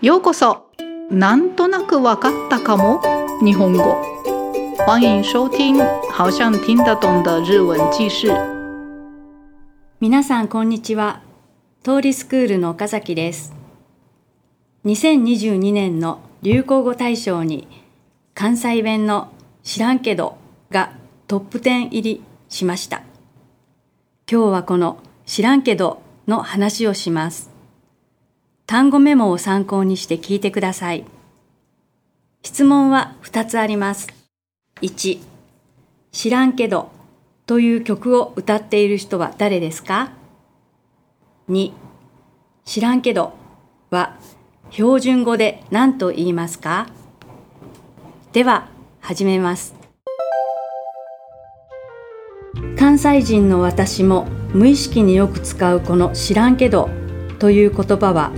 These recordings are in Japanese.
ようこそ。なんとなくわかったかも。日本語。欢迎收听好像听得懂的日文記事。皆さんこんにちは。通りスクールの岡崎です。2022年の流行語大賞に関西弁の知らんけどがトップ10入りしました。今日はこの知らんけどの話をします。単語メモを参考にして聞いてください。質問は2つあります。1、知らんけどという曲を歌っている人は誰ですか ?2、知らんけどは標準語で何と言いますか？では、始めます。関西人の私も無意識によく使うこの知らんけどという言葉は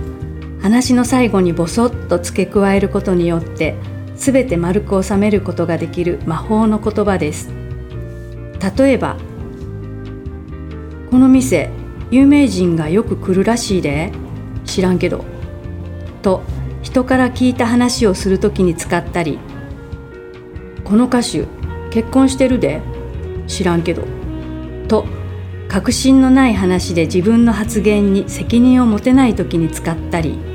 話の最後にボソッと付け加えることによって全て丸く収めることができる魔法の言葉です。例えばこの店有名人がよく来るらしいで。知らんけど。と人から聞いた話をするときに使ったり。この歌手結婚してるで。知らんけど。と確信のない話で自分の発言に責任を持てない時に使ったり。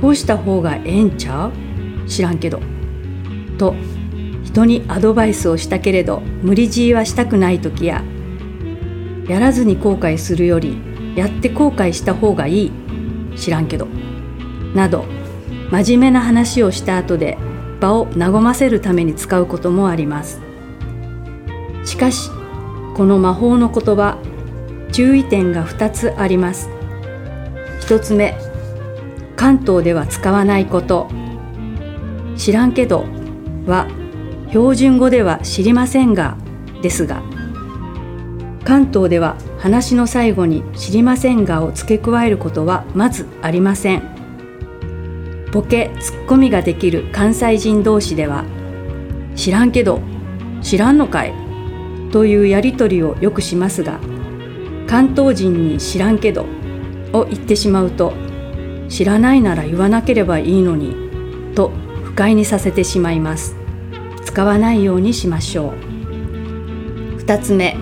こうした方がええんちゃう？知らんけど。と人にアドバイスをしたけれど無理強いはしたくない時ややらずに後悔するよりやって後悔した方がいい。知らんけど。など真面目な話をした後で場を和ませるために使うこともあります。しかしこの魔法の言葉注意点が2つあります。1つ目関東では使わないこと。知らんけどは標準語では知りませんがですが。関東では話の最後に知りませんがを付け加えることはまずありません。ボケツッコミができる関西人同士では知らんけど知らんのかい？というやりとりをよくしますが関東人に知らんけどを言ってしまうと知らないなら言わなければいいのにと不快にさせてしまいます。使わないようにしましょう。2つ目。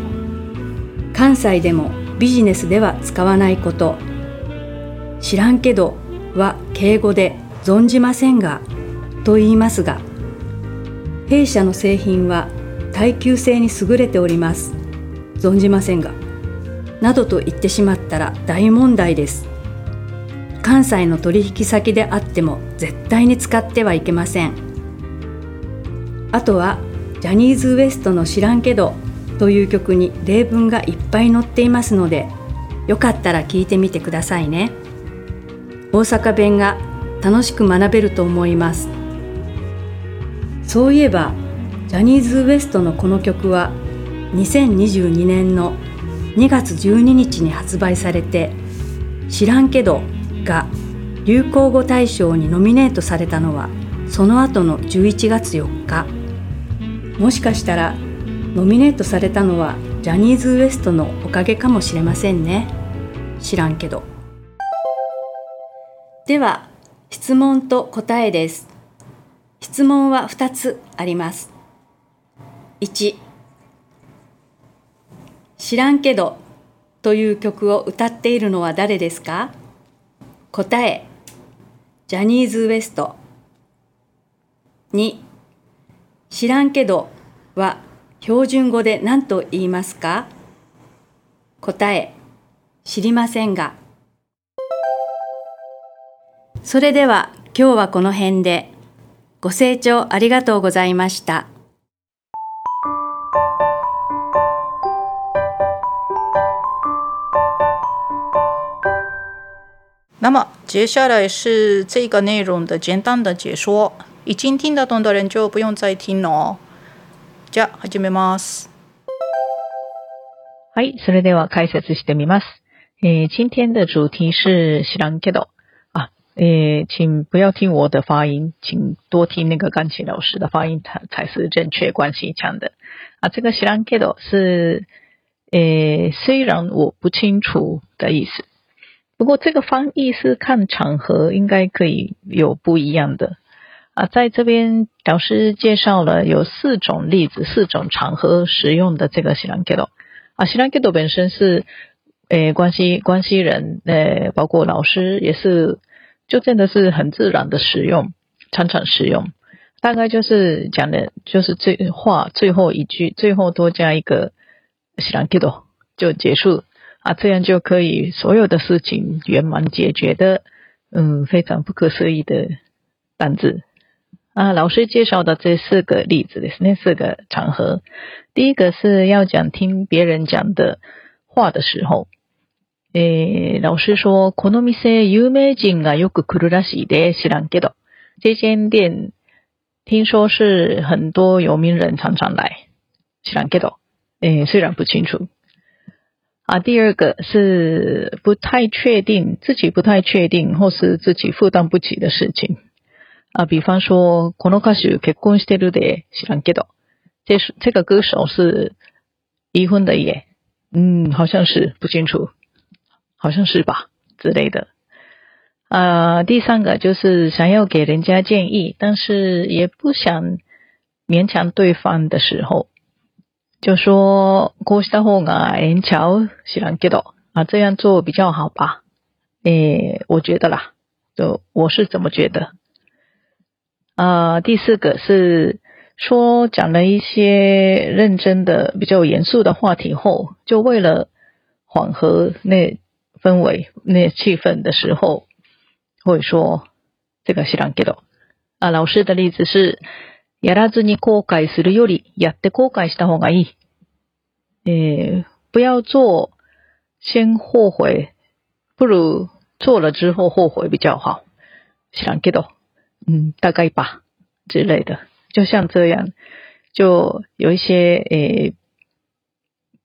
関西でもビジネスでは使わないこと。知らんけどは敬語で存じませんがと言いますが弊社の製品は耐久性に優れております。存じませんが。などと言ってしまったら大問題です。関西の取引先であっても絶対に使ってはいけません。あとはジャニーズ WEST の知らんけどという曲に例文がいっぱい載っていますのでよかったら聞いてみてくださいね。大阪弁が楽しく学べると思います。そういえばジャニーズ WEST のこの曲は2022年の2月12日に発売されて知らんけどが流行語大賞にノミネートされたのはその後の11月4日。もしかしたらノミネートされたのはジャニーズ WEST のおかげかもしれませんね。知らんけど。では質問と答えです。質問は2つあります。1知らんけどという曲を歌っているのは誰ですか？答えジャニーズ WEST 2知らんけどは標準語で何と言いますか？答え知りませんが。それでは今日はこの辺で。ご清聴ありがとうございました。接下来是这个内容的简单的解说，已经听得懂的人就不用再听了。じゃあ始めます。はい、それでは解説してみます。えー、今天的主题是知らんけど啊，诶，请不要听我的发音，请多听那个钢琴老师的发音，才才是正确关系腔的啊。这个知らんけど是，诶，虽然我不清楚的意思。不过这个翻译是看场合，应该可以有不一样的啊。在这边导师介绍了有四种例子，四种场合使用的这个西兰 Kido 啊，西兰 Kido 本身是诶关系关系人，呃，包括老师也是，就真的是很自然的使用，常常使用。大概就是讲的，就是这话最后一句，最后多加一个西兰 Kido 就结束。啊，这样就可以所有的事情圆满解决的，嗯，非常不可思议的单子啊。老师介绍的这四个例子的那四个场合，第一个是要讲听别人讲的话的时候，诶，老师说，この店有名人がよく来るらしいで、知らんけど。这间店听说是很多有名人常常来，知らんけど。诶，虽然不清楚。 啊，第二个是不太确定自己不太确定，或是自己负担不起的事情啊。比方说，この歌手結婚してるで知らんけど，这是这个歌手是离婚的耶，嗯，好像是不清楚，好像是吧之类的。啊，第三个就是想要给人家建议，但是也不想勉强对方的时候。 就说こうした方がええんちゃう？知らんけど啊，这样做比较好吧？诶，我觉得啦，就我是怎么觉得？啊，第四个是说讲了一些认真的、比较严肃的话题后，就为了缓和那氛围、那气氛的时候，会说这个知らんけど啊。老师的例子是。 やらずに後悔するより、やって後悔した方がいい。え不要做，先后悔，不如做了之后后悔比较好。想けど，嗯，大概吧之类的，就像这样，就有一些诶，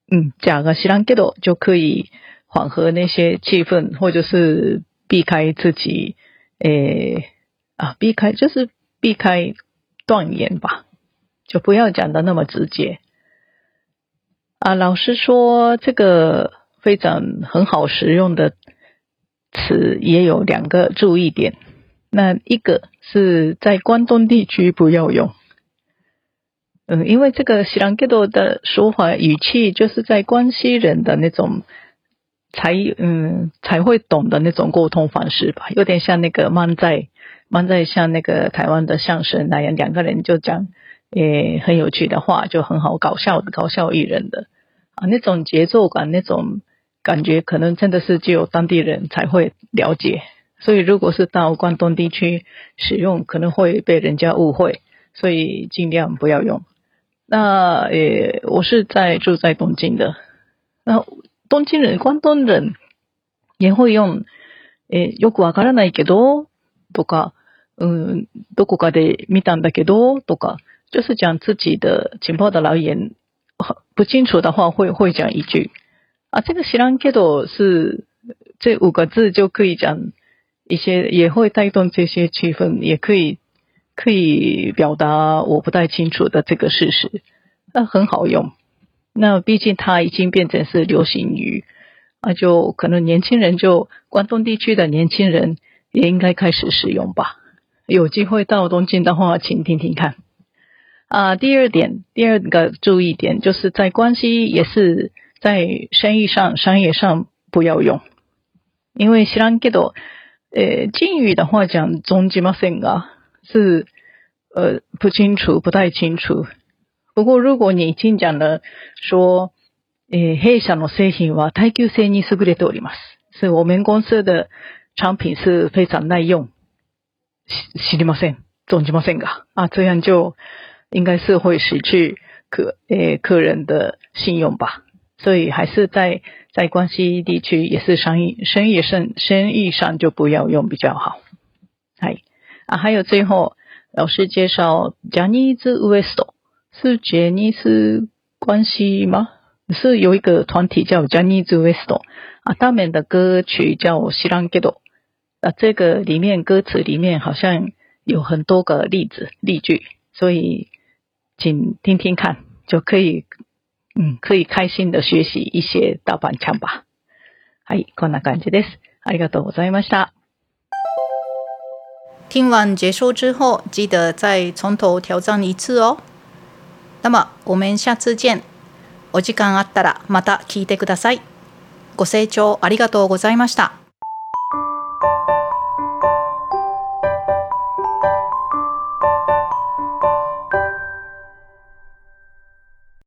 嗯，讲个知らんけど就可以缓和那些气氛，或者是避开自己，诶啊，避开就是避开。断言吧，就不要讲的那么直接啊。老实说这个非常很好使用的词也有两个注意点。那一个是在关东地区不要用，嗯，因为这个西兰格多的说话语气就是在关西人的那种才嗯才会懂的那种沟通方式吧，有点像那个漫在。漫在像那个台湾的相声那样，两个人就讲诶很有趣的话，就很好搞笑的搞笑艺人的啊那种节奏感那种感觉，可能真的是只有当地人才会了解。所以如果是到关东地区使用，可能会被人家误会，所以尽量不要用。那诶，我是在住在东京的，那东京人、关东人也会用诶よくわからないけどとか。 嗯，どこかで見たんだけどとか，就是讲自己的情报的来源不清楚的话，会会讲一句啊，这个知らんけど是这五个字就可以讲一些，也会带动这些气氛，也可以可以表达我不太清楚的这个事实，那很好用。那毕竟它已经变成是流行语啊，就可能年轻人就关东地区的年轻人也应该开始使用吧。 有机会到东京的话，请听听看。啊，第二点，第二个注意点就是在关系也是在生意上、商业上不要用，因为知らんけど，呃，敬语的话讲中じませんが是呃不清楚、不太清楚。不过如果你已经讲了说，呃，弊社の製品は耐久性に優れております，是我们公司的产品是非常耐用。 知りません、存じませんが啊，这样就应该是会失去客诶客人的信用吧。所以还是在在关西地区也是生意生意上生意上就不要用比较好。嗨啊，还有最后老师介绍 Janis West 是杰尼斯关系吗？是有一个团体叫 Janis West 啊，他们的歌曲叫《知らんけど》。啊，这个里面歌词里面好像有很多个例子例句，所以请听听看，就可以，嗯，可以开心的学习一些大板腔吧。はい、こんな感じです。ありがとうございました。听完结束之后，记得再从头挑战一次哦。那么我们下次见。お時間あったらまた聞いてください。ご清聴ありがとうございました。